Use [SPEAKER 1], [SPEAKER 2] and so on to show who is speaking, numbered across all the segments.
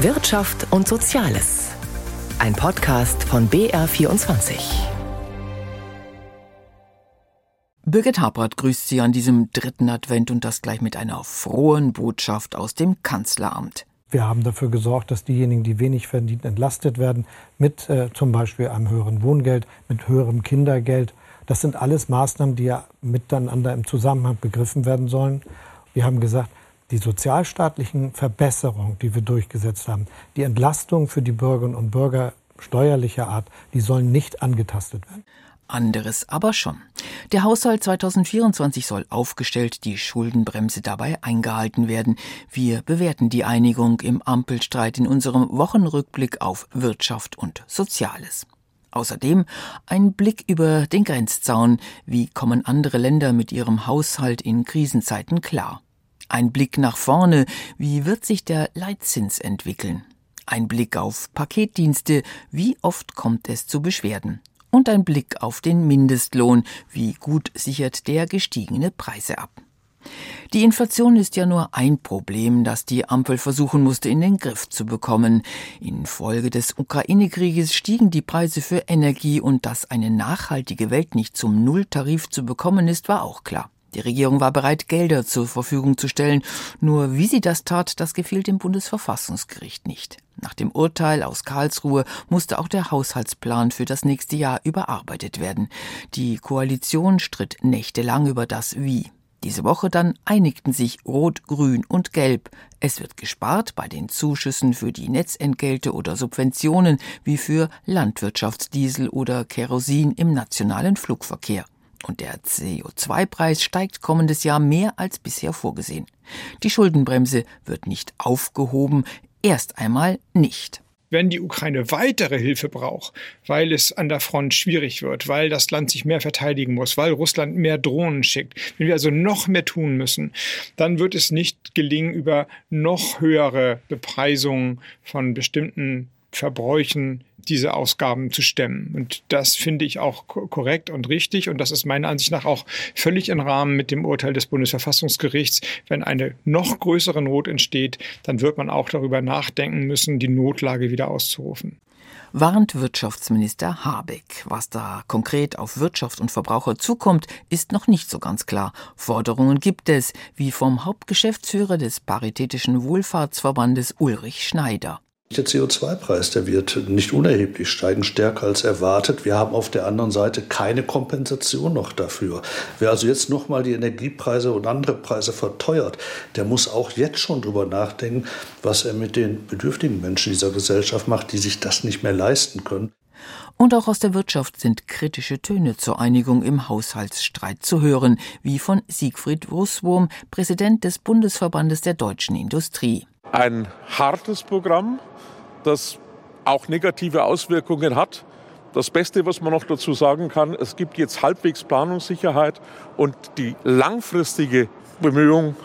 [SPEAKER 1] Wirtschaft und Soziales. Ein Podcast von BR24.
[SPEAKER 2] Birgit Habert grüßt Sie an diesem dritten Advent und das gleich mit einer frohen Botschaft aus dem Kanzleramt.
[SPEAKER 3] Wir haben dafür gesorgt, dass diejenigen, die wenig verdienen, entlastet werden mit äh, zum Beispiel einem höheren Wohngeld, mit höherem Kindergeld. Das sind alles Maßnahmen, die ja miteinander im Zusammenhang begriffen werden sollen. Wir haben gesagt, die sozialstaatlichen Verbesserungen, die wir durchgesetzt haben, die Entlastung für die Bürgerinnen und Bürger steuerlicher Art, die sollen nicht angetastet werden.
[SPEAKER 2] Anderes aber schon. Der Haushalt 2024 soll aufgestellt, die Schuldenbremse dabei eingehalten werden. Wir bewerten die Einigung im Ampelstreit in unserem Wochenrückblick auf Wirtschaft und Soziales. Außerdem ein Blick über den Grenzzaun. Wie kommen andere Länder mit ihrem Haushalt in Krisenzeiten klar? Ein Blick nach vorne, wie wird sich der Leitzins entwickeln? Ein Blick auf Paketdienste, wie oft kommt es zu Beschwerden? Und ein Blick auf den Mindestlohn, wie gut sichert der gestiegene Preise ab? Die Inflation ist ja nur ein Problem, das die Ampel versuchen musste in den Griff zu bekommen. Infolge des Ukraine-Krieges stiegen die Preise für Energie und dass eine nachhaltige Welt nicht zum Nulltarif zu bekommen ist, war auch klar. Die Regierung war bereit, Gelder zur Verfügung zu stellen. Nur wie sie das tat, das gefiel dem Bundesverfassungsgericht nicht. Nach dem Urteil aus Karlsruhe musste auch der Haushaltsplan für das nächste Jahr überarbeitet werden. Die Koalition stritt nächtelang über das Wie. Diese Woche dann einigten sich Rot, Grün und Gelb. Es wird gespart bei den Zuschüssen für die Netzentgelte oder Subventionen wie für Landwirtschaftsdiesel oder Kerosin im nationalen Flugverkehr. Und der CO2-Preis steigt kommendes Jahr mehr als bisher vorgesehen. Die Schuldenbremse wird nicht aufgehoben, erst einmal nicht
[SPEAKER 4] wenn die Ukraine weitere Hilfe braucht, weil es an der Front schwierig wird, weil das Land sich mehr verteidigen muss, weil Russland mehr Drohnen schickt, wenn wir also noch mehr tun müssen, dann wird es nicht gelingen, über noch höhere Bepreisungen von bestimmten Verbräuchen diese Ausgaben zu stemmen. Und das finde ich auch korrekt und richtig. Und das ist meiner Ansicht nach auch völlig im Rahmen mit dem Urteil des Bundesverfassungsgerichts. Wenn eine noch größere Not entsteht, dann wird man auch darüber nachdenken müssen, die Notlage wieder auszurufen
[SPEAKER 2] warnt Wirtschaftsminister Habeck. Was da konkret auf Wirtschaft und Verbraucher zukommt, ist noch nicht so ganz klar. Forderungen gibt es, wie vom Hauptgeschäftsführer des Paritätischen Wohlfahrtsverbandes Ulrich Schneider.
[SPEAKER 5] Der CO2-Preis, der wird nicht unerheblich steigen, stärker als erwartet. Wir haben auf der anderen Seite keine Kompensation noch dafür. Wer also jetzt nochmal die Energiepreise und andere Preise verteuert, der muss auch jetzt schon drüber nachdenken, was er mit den bedürftigen Menschen dieser Gesellschaft macht, die sich das nicht mehr leisten können.
[SPEAKER 2] Und auch aus der Wirtschaft sind kritische Töne zur Einigung im Haushaltsstreit zu hören, wie von Siegfried Russwurm, Präsident des Bundesverbandes der deutschen Industrie.
[SPEAKER 6] Ein hartes Programm, das auch negative Auswirkungen hat. Das Beste, was man noch dazu sagen kann, es gibt jetzt halbwegs Planungssicherheit und die langfristige Bemühung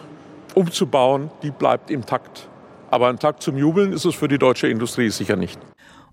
[SPEAKER 6] umzubauen, die bleibt im Takt. Aber ein Takt zum Jubeln ist es für die deutsche Industrie sicher nicht.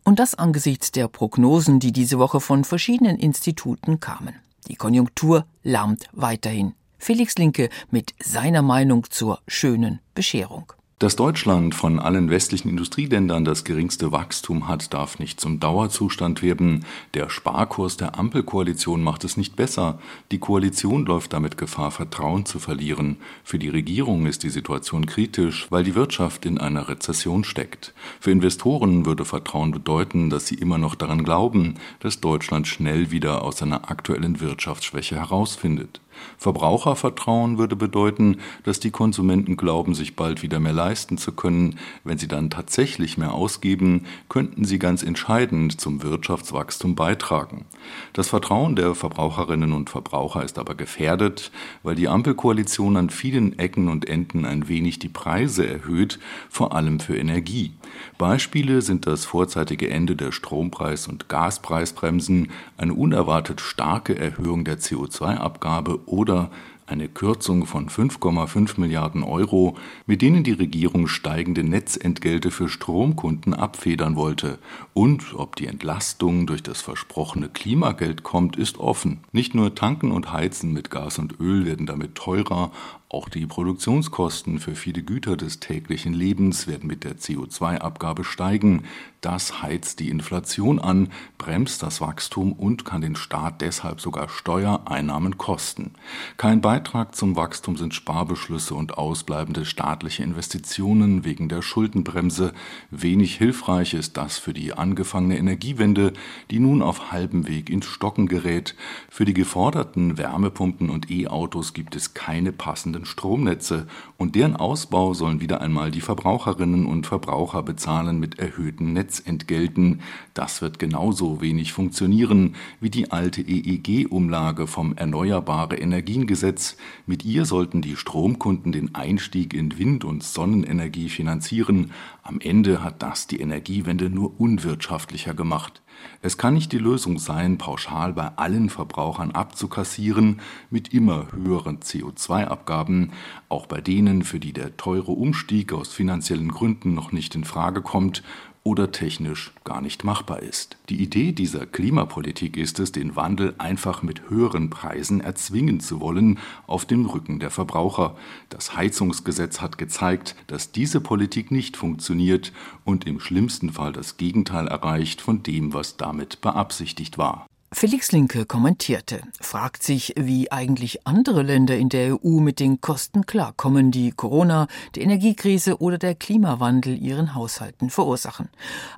[SPEAKER 2] Und das angesichts der Prognosen, die diese Woche von verschiedenen Instituten kamen. Die Konjunktur lahmt weiterhin. Felix Linke mit seiner Meinung zur schönen Bescherung.
[SPEAKER 7] Dass Deutschland von allen westlichen Industrieländern das geringste Wachstum hat, darf nicht zum Dauerzustand werden. Der Sparkurs der Ampelkoalition macht es nicht besser. Die Koalition läuft damit Gefahr, Vertrauen zu verlieren. Für die Regierung ist die Situation kritisch, weil die Wirtschaft in einer Rezession steckt. Für Investoren würde Vertrauen bedeuten, dass sie immer noch daran glauben, dass Deutschland schnell wieder aus seiner aktuellen Wirtschaftsschwäche herausfindet. Verbrauchervertrauen würde bedeuten, dass die Konsumenten glauben, sich bald wieder mehr leisten zu können. Wenn sie dann tatsächlich mehr ausgeben, könnten sie ganz entscheidend zum Wirtschaftswachstum beitragen. Das Vertrauen der Verbraucherinnen und Verbraucher ist aber gefährdet, weil die Ampelkoalition an vielen Ecken und Enden ein wenig die Preise erhöht, vor allem für Energie. Beispiele sind das vorzeitige Ende der Strompreis- und Gaspreisbremsen, eine unerwartet starke Erhöhung der CO2-Abgabe oder eine Kürzung von 5,5 Milliarden Euro, mit denen die Regierung steigende Netzentgelte für Stromkunden abfedern wollte. Und ob die Entlastung durch das versprochene Klimageld kommt, ist offen. Nicht nur Tanken und Heizen mit Gas und Öl werden damit teurer, Auch die Produktionskosten für viele Güter des täglichen Lebens werden mit der CO2-Abgabe steigen. Das heizt die Inflation an, bremst das Wachstum und kann den Staat deshalb sogar Steuereinnahmen kosten. Kein Beitrag zum Wachstum sind Sparbeschlüsse und ausbleibende staatliche Investitionen wegen der Schuldenbremse. Wenig hilfreich ist das für die angefangene Energiewende, die nun auf halbem Weg ins Stocken gerät. Für die geforderten Wärmepumpen und E-Autos gibt es keine passenden Stromnetze und deren Ausbau sollen wieder einmal die Verbraucherinnen und Verbraucher bezahlen mit erhöhten Netzen. Netzentgelten. Das wird genauso wenig funktionieren wie die alte EEG-Umlage vom Erneuerbare Energiengesetz. Mit ihr sollten die Stromkunden den Einstieg in Wind- und Sonnenenergie finanzieren. Am Ende hat das die Energiewende nur unwirtschaftlicher gemacht. Es kann nicht die Lösung sein, pauschal bei allen Verbrauchern abzukassieren mit immer höheren CO2-Abgaben, auch bei denen, für die der teure Umstieg aus finanziellen Gründen noch nicht in Frage kommt oder technisch gar nicht machbar ist. Die Idee dieser Klimapolitik ist es, den Wandel einfach mit höheren Preisen erzwingen zu wollen auf dem Rücken der Verbraucher. Das Heizungsgesetz hat gezeigt, dass diese Politik nicht funktioniert und im schlimmsten Fall das Gegenteil erreicht von dem, was damit beabsichtigt war.
[SPEAKER 2] Felix Linke kommentierte, fragt sich, wie eigentlich andere Länder in der EU mit den Kosten klarkommen, die Corona, die Energiekrise oder der Klimawandel ihren Haushalten verursachen.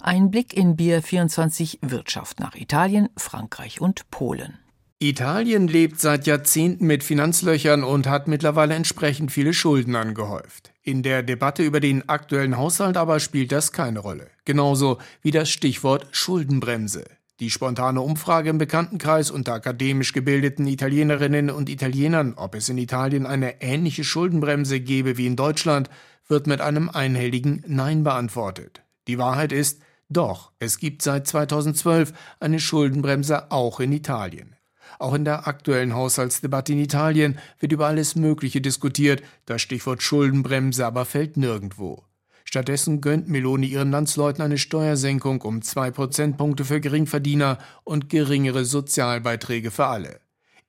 [SPEAKER 2] Ein Blick in Bier 24 Wirtschaft nach Italien, Frankreich und Polen.
[SPEAKER 8] Italien lebt seit Jahrzehnten mit Finanzlöchern und hat mittlerweile entsprechend viele Schulden angehäuft. In der Debatte über den aktuellen Haushalt aber spielt das keine Rolle. Genauso wie das Stichwort Schuldenbremse. Die spontane Umfrage im Bekanntenkreis unter akademisch gebildeten Italienerinnen und Italienern, ob es in Italien eine ähnliche Schuldenbremse gebe wie in Deutschland, wird mit einem einhelligen Nein beantwortet. Die Wahrheit ist, doch, es gibt seit 2012 eine Schuldenbremse auch in Italien. Auch in der aktuellen Haushaltsdebatte in Italien wird über alles Mögliche diskutiert, das Stichwort Schuldenbremse aber fällt nirgendwo. Stattdessen gönnt Meloni ihren Landsleuten eine Steuersenkung um zwei Prozentpunkte für Geringverdiener und geringere Sozialbeiträge für alle.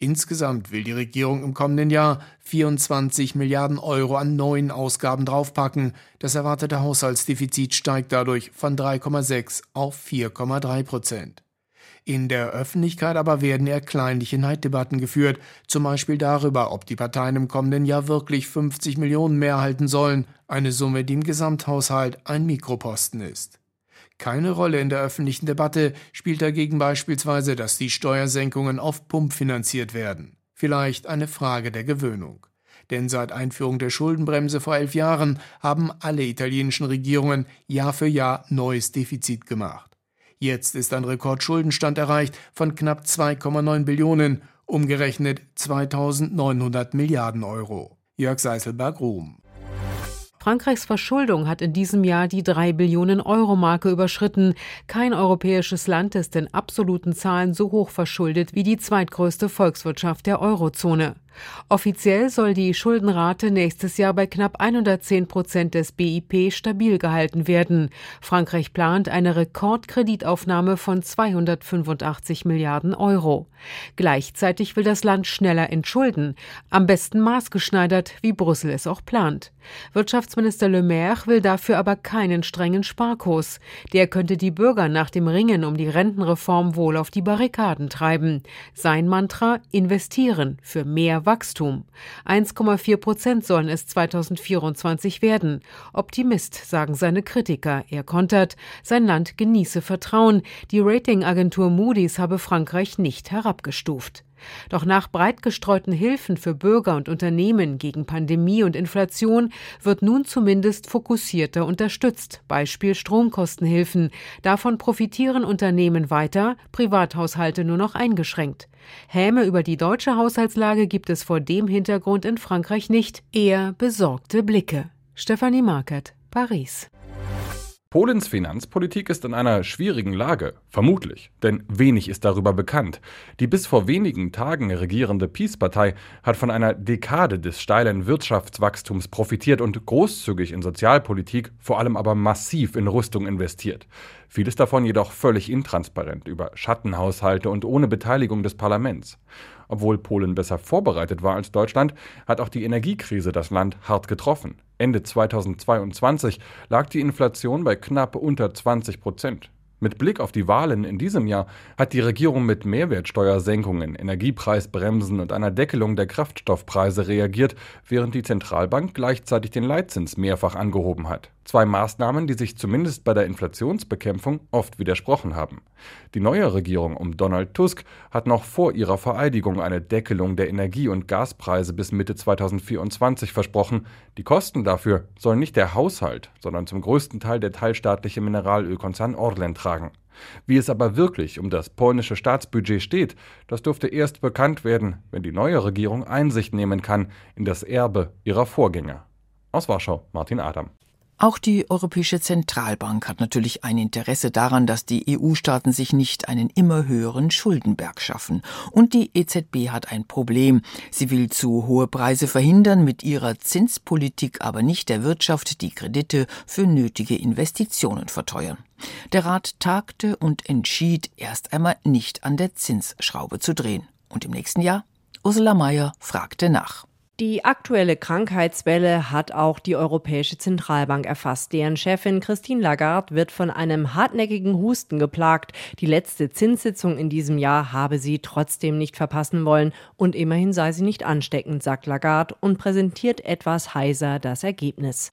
[SPEAKER 8] Insgesamt will die Regierung im kommenden Jahr 24 Milliarden Euro an neuen Ausgaben draufpacken. Das erwartete Haushaltsdefizit steigt dadurch von 3,6 auf 4,3 Prozent. In der Öffentlichkeit aber werden eher kleinliche Neiddebatten geführt, zum Beispiel darüber, ob die Parteien im kommenden Jahr wirklich 50 Millionen mehr erhalten sollen, eine Summe, die im Gesamthaushalt ein Mikroposten ist. Keine Rolle in der öffentlichen Debatte spielt dagegen beispielsweise, dass die Steuersenkungen auf Pump finanziert werden. Vielleicht eine Frage der Gewöhnung. Denn seit Einführung der Schuldenbremse vor elf Jahren haben alle italienischen Regierungen Jahr für Jahr neues Defizit gemacht. Jetzt ist ein Rekordschuldenstand erreicht von knapp 2,9 Billionen, umgerechnet 2900 Milliarden Euro. Jörg Seiselberg-Ruhm.
[SPEAKER 9] Frankreichs Verschuldung hat in diesem Jahr die 3 Billionen Euro Marke überschritten. Kein europäisches Land ist in absoluten Zahlen so hoch verschuldet wie die zweitgrößte Volkswirtschaft der Eurozone. Offiziell soll die Schuldenrate nächstes Jahr bei knapp 110 Prozent des BIP stabil gehalten werden. Frankreich plant eine Rekordkreditaufnahme von 285 Milliarden Euro. Gleichzeitig will das Land schneller entschulden, am besten maßgeschneidert, wie Brüssel es auch plant. Wirtschaftsminister Le Maire will dafür aber keinen strengen Sparkurs. Der könnte die Bürger nach dem Ringen um die Rentenreform wohl auf die Barrikaden treiben. Sein Mantra investieren für mehr Wachstum. 1,4 Prozent sollen es 2024 werden. Optimist, sagen seine Kritiker. Er kontert, sein Land genieße Vertrauen. Die Ratingagentur Moody's habe Frankreich nicht herabgestuft. Doch nach breit gestreuten Hilfen für Bürger und Unternehmen gegen Pandemie und Inflation wird nun zumindest fokussierter unterstützt, Beispiel Stromkostenhilfen. Davon profitieren Unternehmen weiter, Privathaushalte nur noch eingeschränkt. Häme über die deutsche Haushaltslage gibt es vor dem Hintergrund in Frankreich nicht, eher besorgte Blicke. Stefanie Markert, Paris.
[SPEAKER 10] Polens Finanzpolitik ist in einer schwierigen Lage, vermutlich, denn wenig ist darüber bekannt. Die bis vor wenigen Tagen regierende Peace-Partei hat von einer Dekade des steilen Wirtschaftswachstums profitiert und großzügig in Sozialpolitik, vor allem aber massiv in Rüstung investiert. Vieles davon jedoch völlig intransparent über Schattenhaushalte und ohne Beteiligung des Parlaments. Obwohl Polen besser vorbereitet war als Deutschland, hat auch die Energiekrise das Land hart getroffen. Ende 2022 lag die Inflation bei knapp unter 20 Prozent. Mit Blick auf die Wahlen in diesem Jahr hat die Regierung mit Mehrwertsteuersenkungen, Energiepreisbremsen und einer Deckelung der Kraftstoffpreise reagiert, während die Zentralbank gleichzeitig den Leitzins mehrfach angehoben hat. Zwei Maßnahmen, die sich zumindest bei der Inflationsbekämpfung oft widersprochen haben. Die neue Regierung um Donald Tusk hat noch vor ihrer Vereidigung eine Deckelung der Energie- und Gaspreise bis Mitte 2024 versprochen. Die Kosten dafür sollen nicht der Haushalt, sondern zum größten Teil der teilstaatliche Mineralölkonzern Orlen tragen. Wie es aber wirklich um das polnische Staatsbudget steht, das dürfte erst bekannt werden, wenn die neue Regierung Einsicht nehmen kann in das Erbe ihrer Vorgänger. Aus Warschau, Martin Adam.
[SPEAKER 2] Auch die Europäische Zentralbank hat natürlich ein Interesse daran, dass die EU-Staaten sich nicht einen immer höheren Schuldenberg schaffen. Und die EZB hat ein Problem. Sie will zu hohe Preise verhindern, mit ihrer Zinspolitik aber nicht der Wirtschaft die Kredite für nötige Investitionen verteuern. Der Rat tagte und entschied, erst einmal nicht an der Zinsschraube zu drehen. Und im nächsten Jahr? Ursula Mayer fragte nach.
[SPEAKER 11] Die aktuelle Krankheitswelle hat auch die Europäische Zentralbank erfasst. Deren Chefin Christine Lagarde wird von einem hartnäckigen Husten geplagt. Die letzte Zinssitzung in diesem Jahr habe sie trotzdem nicht verpassen wollen und immerhin sei sie nicht ansteckend, sagt Lagarde und präsentiert etwas heiser das Ergebnis.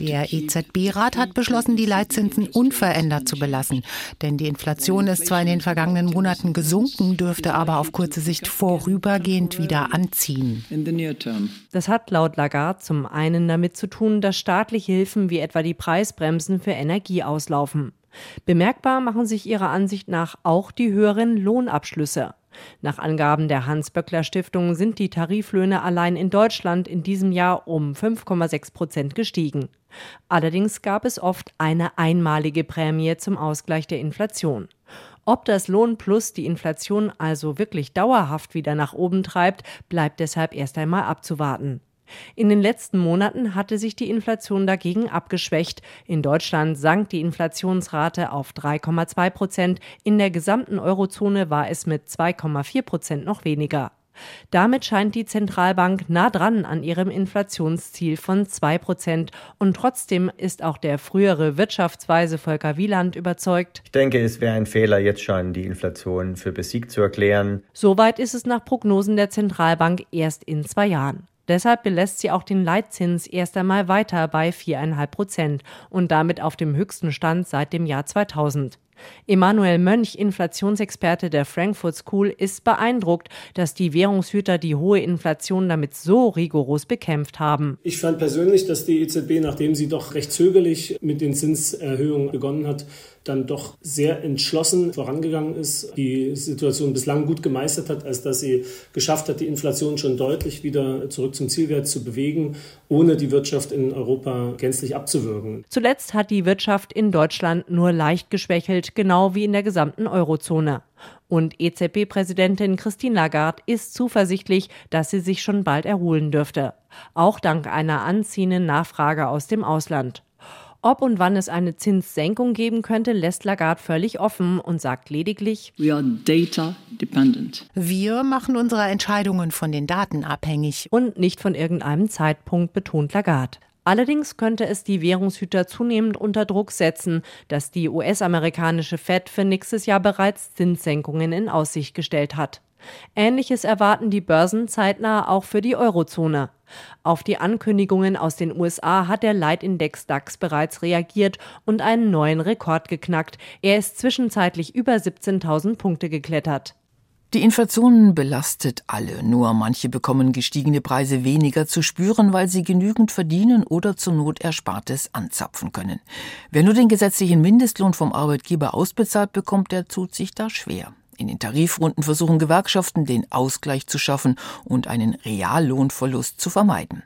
[SPEAKER 12] Der EZB-Rat hat beschlossen, die Leitzinsen unverändert zu belassen. Denn die Inflation ist zwar in den vergangenen Monaten gesunken, dürfte aber auf kurze Sicht vorübergehend wieder anziehen anziehen.
[SPEAKER 11] Das hat laut Lagarde zum einen damit zu tun, dass staatliche Hilfen wie etwa die Preisbremsen für Energie auslaufen. Bemerkbar machen sich ihrer Ansicht nach auch die höheren Lohnabschlüsse. Nach Angaben der Hans-Böckler Stiftung sind die Tariflöhne allein in Deutschland in diesem Jahr um 5,6 Prozent gestiegen. Allerdings gab es oft eine einmalige Prämie zum Ausgleich der Inflation. Ob das Lohnplus die Inflation also wirklich dauerhaft wieder nach oben treibt, bleibt deshalb erst einmal abzuwarten. In den letzten Monaten hatte sich die Inflation dagegen abgeschwächt. In Deutschland sank die Inflationsrate auf 3,2 Prozent. In der gesamten Eurozone war es mit 2,4 Prozent noch weniger. Damit scheint die Zentralbank nah dran an ihrem Inflationsziel von 2 Prozent. Und trotzdem ist auch der frühere Wirtschaftsweise Volker Wieland überzeugt.
[SPEAKER 13] Ich denke, es wäre ein Fehler, jetzt schon die Inflation für besiegt zu erklären.
[SPEAKER 11] Soweit ist es nach Prognosen der Zentralbank erst in zwei Jahren. Deshalb belässt sie auch den Leitzins erst einmal weiter bei 4,5 Prozent und damit auf dem höchsten Stand seit dem Jahr 2000. Emanuel Mönch, Inflationsexperte der Frankfurt School, ist beeindruckt, dass die Währungshüter die hohe Inflation damit so rigoros bekämpft haben.
[SPEAKER 14] Ich fand persönlich, dass die EZB, nachdem sie doch recht zögerlich mit den Zinserhöhungen begonnen hat, dann doch sehr entschlossen vorangegangen ist, die Situation bislang gut gemeistert hat, als dass sie geschafft hat, die Inflation schon deutlich wieder zurück zum Zielwert zu bewegen, ohne die Wirtschaft in Europa gänzlich abzuwürgen.
[SPEAKER 11] Zuletzt hat die Wirtschaft in Deutschland nur leicht geschwächelt, genau wie in der gesamten Eurozone. Und EZB-Präsidentin Christine Lagarde ist zuversichtlich, dass sie sich schon bald erholen dürfte. Auch dank einer anziehenden Nachfrage aus dem Ausland. Ob und wann es eine Zinssenkung geben könnte, lässt Lagarde völlig offen und sagt lediglich,
[SPEAKER 12] Wir machen unsere Entscheidungen von den Daten abhängig.
[SPEAKER 11] Und nicht von irgendeinem Zeitpunkt, betont Lagarde. Allerdings könnte es die Währungshüter zunehmend unter Druck setzen, dass die US-amerikanische Fed für nächstes Jahr bereits Zinssenkungen in Aussicht gestellt hat. Ähnliches erwarten die Börsen zeitnah auch für die Eurozone. Auf die Ankündigungen aus den USA hat der Leitindex DAX bereits reagiert und einen neuen Rekord geknackt. Er ist zwischenzeitlich über 17.000 Punkte geklettert.
[SPEAKER 2] Die Inflation belastet alle, nur manche bekommen gestiegene Preise weniger zu spüren, weil sie genügend verdienen oder zur Not Erspartes anzapfen können. Wer nur den gesetzlichen Mindestlohn vom Arbeitgeber ausbezahlt bekommt, der tut sich da schwer. In den Tarifrunden versuchen Gewerkschaften, den Ausgleich zu schaffen und einen Reallohnverlust zu vermeiden.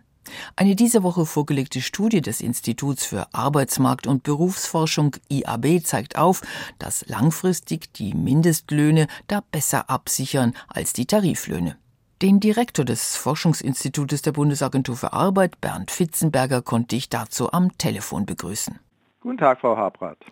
[SPEAKER 2] Eine diese Woche vorgelegte Studie des Instituts für Arbeitsmarkt und Berufsforschung IAB zeigt auf, dass langfristig die Mindestlöhne da besser absichern als die Tariflöhne. Den Direktor des Forschungsinstitutes der Bundesagentur für Arbeit, Bernd Fitzenberger, konnte ich dazu am Telefon begrüßen.
[SPEAKER 15] Guten Tag, Frau Habrath.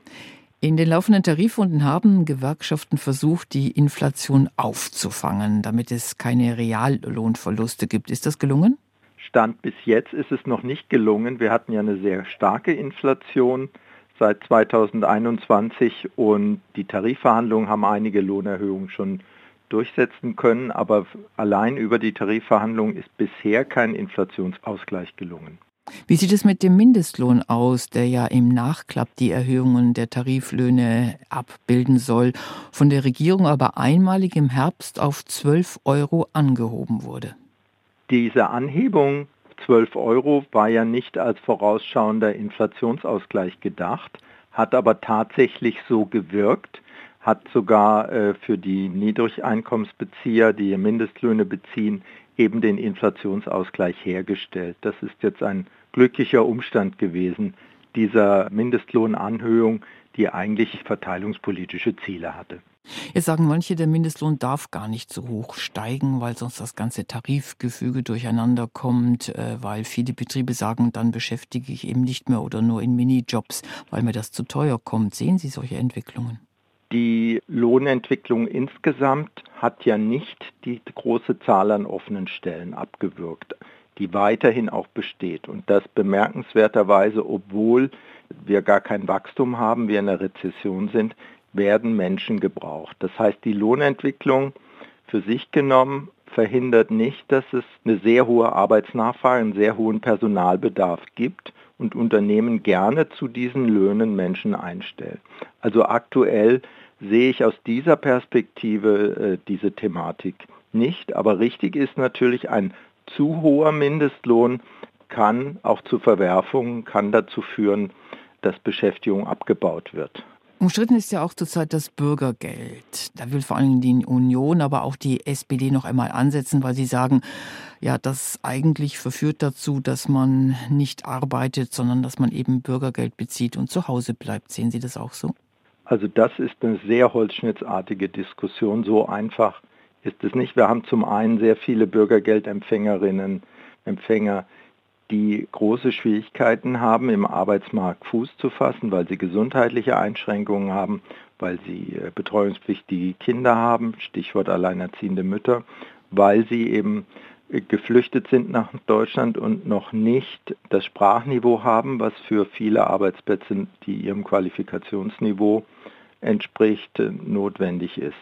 [SPEAKER 2] In den laufenden Tarifrunden haben Gewerkschaften versucht, die Inflation aufzufangen, damit es keine Reallohnverluste gibt. Ist das gelungen?
[SPEAKER 15] Stand bis jetzt ist es noch nicht gelungen. Wir hatten ja eine sehr starke Inflation seit 2021 und die Tarifverhandlungen haben einige Lohnerhöhungen schon durchsetzen können, aber allein über die Tarifverhandlungen ist bisher kein Inflationsausgleich gelungen.
[SPEAKER 2] Wie sieht es mit dem Mindestlohn aus, der ja im Nachklapp die Erhöhungen der Tariflöhne abbilden soll, von der Regierung aber einmalig im Herbst auf 12 Euro angehoben wurde?
[SPEAKER 15] Diese Anhebung 12 Euro war ja nicht als vorausschauender Inflationsausgleich gedacht, hat aber tatsächlich so gewirkt, hat sogar äh, für die Niedrigeinkommensbezieher, die Mindestlöhne beziehen, eben den Inflationsausgleich hergestellt. Das ist jetzt ein glücklicher Umstand gewesen, dieser Mindestlohnanhöhung, die eigentlich verteilungspolitische Ziele hatte.
[SPEAKER 2] Jetzt sagen manche, der Mindestlohn darf gar nicht so hoch steigen, weil sonst das ganze Tarifgefüge durcheinander kommt, äh, weil viele Betriebe sagen, dann beschäftige ich eben nicht mehr oder nur in Minijobs, weil mir das zu teuer kommt. Sehen Sie solche Entwicklungen?
[SPEAKER 15] Die Lohnentwicklung insgesamt hat ja nicht die große Zahl an offenen Stellen abgewürgt, die weiterhin auch besteht. Und das bemerkenswerterweise, obwohl wir gar kein Wachstum haben, wir in einer Rezession sind, werden Menschen gebraucht. Das heißt, die Lohnentwicklung für sich genommen verhindert nicht, dass es eine sehr hohe Arbeitsnachfrage, einen sehr hohen Personalbedarf gibt und Unternehmen gerne zu diesen Löhnen Menschen einstellen. Also aktuell sehe ich aus dieser Perspektive äh, diese Thematik nicht. Aber richtig ist natürlich, ein zu hoher Mindestlohn kann auch zu Verwerfungen, kann dazu führen, dass Beschäftigung abgebaut wird.
[SPEAKER 2] Umstritten ist ja auch zurzeit das Bürgergeld. Da will vor allem die Union, aber auch die SPD noch einmal ansetzen, weil sie sagen, ja, das eigentlich verführt dazu, dass man nicht arbeitet, sondern dass man eben Bürgergeld bezieht und zu Hause bleibt. Sehen Sie das auch so?
[SPEAKER 15] Also das ist eine sehr holzschnittsartige Diskussion. So einfach ist es nicht. Wir haben zum einen sehr viele Bürgergeldempfängerinnen, Empfänger, die große Schwierigkeiten haben, im Arbeitsmarkt Fuß zu fassen, weil sie gesundheitliche Einschränkungen haben, weil sie äh, betreuungspflichtige Kinder haben, Stichwort alleinerziehende Mütter, weil sie eben geflüchtet sind nach Deutschland und noch nicht das Sprachniveau haben, was für viele Arbeitsplätze, die ihrem Qualifikationsniveau entspricht, notwendig ist.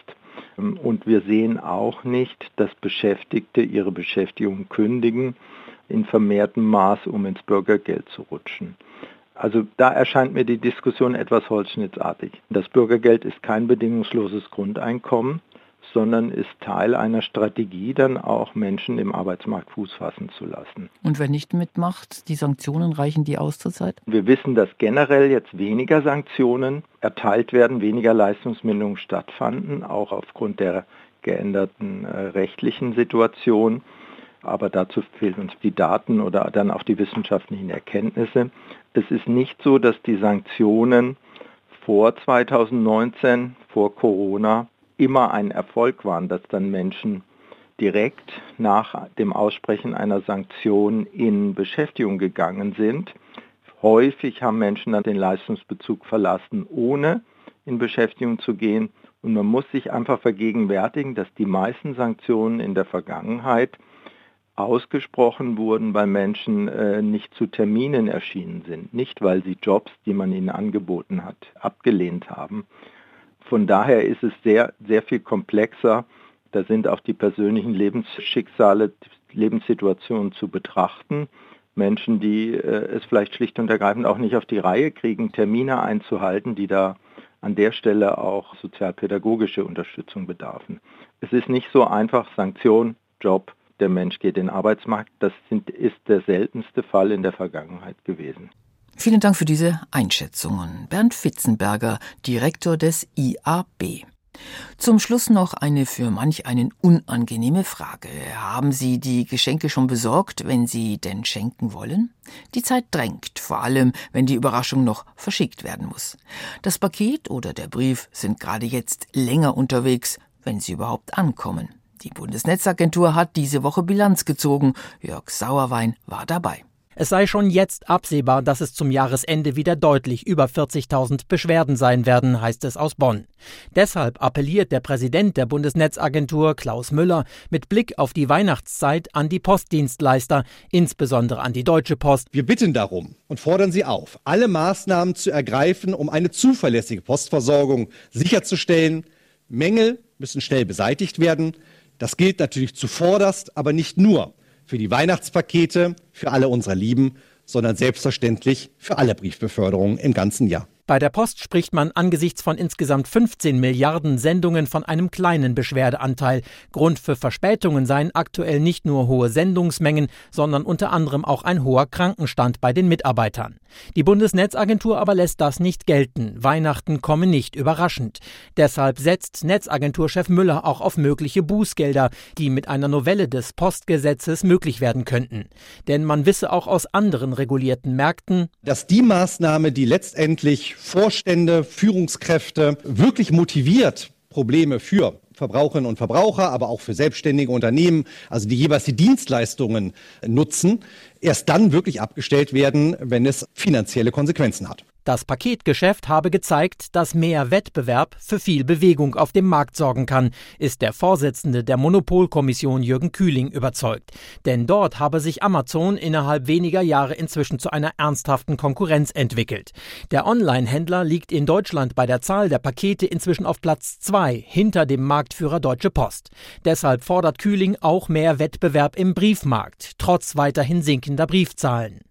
[SPEAKER 15] Und wir sehen auch nicht, dass Beschäftigte ihre Beschäftigung kündigen in vermehrtem Maß, um ins Bürgergeld zu rutschen. Also da erscheint mir die Diskussion etwas holzschnittartig. Das Bürgergeld ist kein bedingungsloses Grundeinkommen, sondern ist Teil einer Strategie, dann auch Menschen im Arbeitsmarkt Fuß fassen zu lassen.
[SPEAKER 2] Und wer nicht mitmacht, die Sanktionen reichen die aus zurzeit?
[SPEAKER 15] Wir wissen, dass generell jetzt weniger Sanktionen erteilt werden, weniger Leistungsminderungen stattfanden, auch aufgrund der geänderten äh, rechtlichen Situation. Aber dazu fehlen uns die Daten oder dann auch die wissenschaftlichen Erkenntnisse. Es ist nicht so, dass die Sanktionen vor 2019, vor Corona, immer ein Erfolg waren, dass dann Menschen direkt nach dem Aussprechen einer Sanktion in Beschäftigung gegangen sind. Häufig haben Menschen dann den Leistungsbezug verlassen, ohne in Beschäftigung zu gehen. Und man muss sich einfach vergegenwärtigen, dass die meisten Sanktionen in der Vergangenheit ausgesprochen wurden, weil Menschen äh, nicht zu Terminen erschienen sind, nicht weil sie Jobs, die man ihnen angeboten hat, abgelehnt haben. Von daher ist es sehr, sehr viel komplexer. Da sind auch die persönlichen Lebensschicksale, Lebenssituationen zu betrachten. Menschen, die äh, es vielleicht schlicht und ergreifend auch nicht auf die Reihe kriegen, Termine einzuhalten, die da an der Stelle auch sozialpädagogische Unterstützung bedarfen. Es ist nicht so einfach Sanktion, Job, der Mensch geht in den Arbeitsmarkt. Das sind, ist der seltenste Fall in der Vergangenheit gewesen.
[SPEAKER 2] Vielen Dank für diese Einschätzungen. Bernd Fitzenberger, Direktor des IAB. Zum Schluss noch eine für manch einen unangenehme Frage. Haben Sie die Geschenke schon besorgt, wenn Sie denn schenken wollen? Die Zeit drängt, vor allem wenn die Überraschung noch verschickt werden muss. Das Paket oder der Brief sind gerade jetzt länger unterwegs, wenn sie überhaupt ankommen. Die Bundesnetzagentur hat diese Woche Bilanz gezogen. Jörg Sauerwein war dabei.
[SPEAKER 16] Es sei schon jetzt absehbar, dass es zum Jahresende wieder deutlich über 40.000 Beschwerden sein werden, heißt es aus Bonn. Deshalb appelliert der Präsident der Bundesnetzagentur Klaus Müller mit Blick auf die Weihnachtszeit an die Postdienstleister, insbesondere an die Deutsche Post.
[SPEAKER 17] Wir bitten darum und fordern Sie auf, alle Maßnahmen zu ergreifen, um eine zuverlässige Postversorgung sicherzustellen. Mängel müssen schnell beseitigt werden. Das gilt natürlich zuvorderst, aber nicht nur für die Weihnachtspakete, für alle unsere Lieben, sondern selbstverständlich für alle Briefbeförderungen im ganzen Jahr.
[SPEAKER 16] Bei der Post spricht man angesichts von insgesamt 15 Milliarden Sendungen von einem kleinen Beschwerdeanteil. Grund für Verspätungen seien aktuell nicht nur hohe Sendungsmengen, sondern unter anderem auch ein hoher Krankenstand bei den Mitarbeitern. Die Bundesnetzagentur aber lässt das nicht gelten. Weihnachten komme nicht überraschend. Deshalb setzt Netzagenturchef Müller auch auf mögliche Bußgelder, die mit einer Novelle des Postgesetzes möglich werden könnten. Denn man wisse auch aus anderen regulierten Märkten,
[SPEAKER 17] dass die Maßnahme, die letztendlich Vorstände, Führungskräfte wirklich motiviert, Probleme für Verbraucherinnen und Verbraucher, aber auch für selbstständige Unternehmen, also die jeweils die Dienstleistungen nutzen, erst dann wirklich abgestellt werden, wenn es finanzielle Konsequenzen hat.
[SPEAKER 16] Das Paketgeschäft habe gezeigt, dass mehr Wettbewerb für viel Bewegung auf dem Markt sorgen kann, ist der Vorsitzende der Monopolkommission Jürgen Kühling überzeugt. Denn dort habe sich Amazon innerhalb weniger Jahre inzwischen zu einer ernsthaften Konkurrenz entwickelt. Der Online-Händler liegt in Deutschland bei der Zahl der Pakete inzwischen auf Platz zwei hinter dem Marktführer Deutsche Post. Deshalb fordert Kühling auch mehr Wettbewerb im Briefmarkt, trotz weiterhin sinkender Briefzahlen.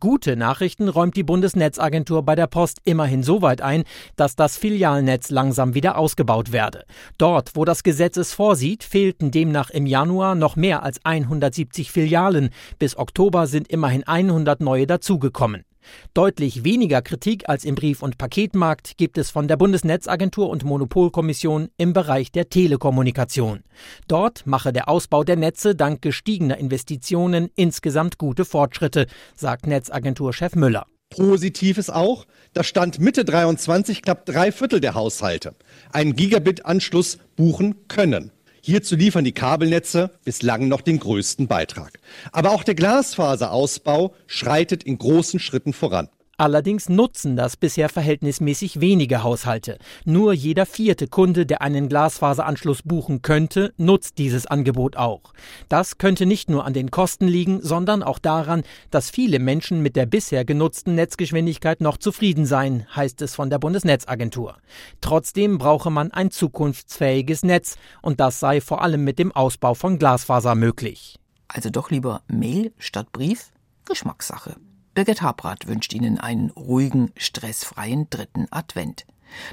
[SPEAKER 16] Gute Nachrichten räumt die Bundesnetzagentur bei der Post immerhin so weit ein, dass das Filialnetz langsam wieder ausgebaut werde. Dort, wo das Gesetz es vorsieht, fehlten demnach im Januar noch mehr als 170 Filialen. Bis Oktober sind immerhin 100 neue dazugekommen. Deutlich weniger Kritik als im Brief- und Paketmarkt gibt es von der Bundesnetzagentur und Monopolkommission im Bereich der Telekommunikation. Dort mache der Ausbau der Netze dank gestiegener Investitionen insgesamt gute Fortschritte, sagt Netzagenturchef Müller.
[SPEAKER 17] Positiv ist auch, dass Stand Mitte 23 knapp drei Viertel der Haushalte einen Gigabit-Anschluss buchen können. Hierzu liefern die Kabelnetze bislang noch den größten Beitrag. Aber auch der Glasfaserausbau schreitet in großen Schritten voran.
[SPEAKER 16] Allerdings nutzen das bisher verhältnismäßig wenige Haushalte. Nur jeder vierte Kunde, der einen Glasfaseranschluss buchen könnte, nutzt dieses Angebot auch. Das könnte nicht nur an den Kosten liegen, sondern auch daran, dass viele Menschen mit der bisher genutzten Netzgeschwindigkeit noch zufrieden seien, heißt es von der Bundesnetzagentur. Trotzdem brauche man ein zukunftsfähiges Netz und das sei vor allem mit dem Ausbau von Glasfaser möglich.
[SPEAKER 2] Also doch lieber Mail statt Brief? Geschmackssache. Birgit Habrath wünscht Ihnen einen ruhigen, stressfreien dritten Advent.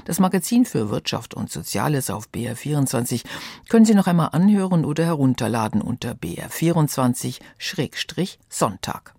[SPEAKER 2] Das Magazin für Wirtschaft und Soziales auf BR24 können Sie noch einmal anhören oder herunterladen unter BR24-Sonntag.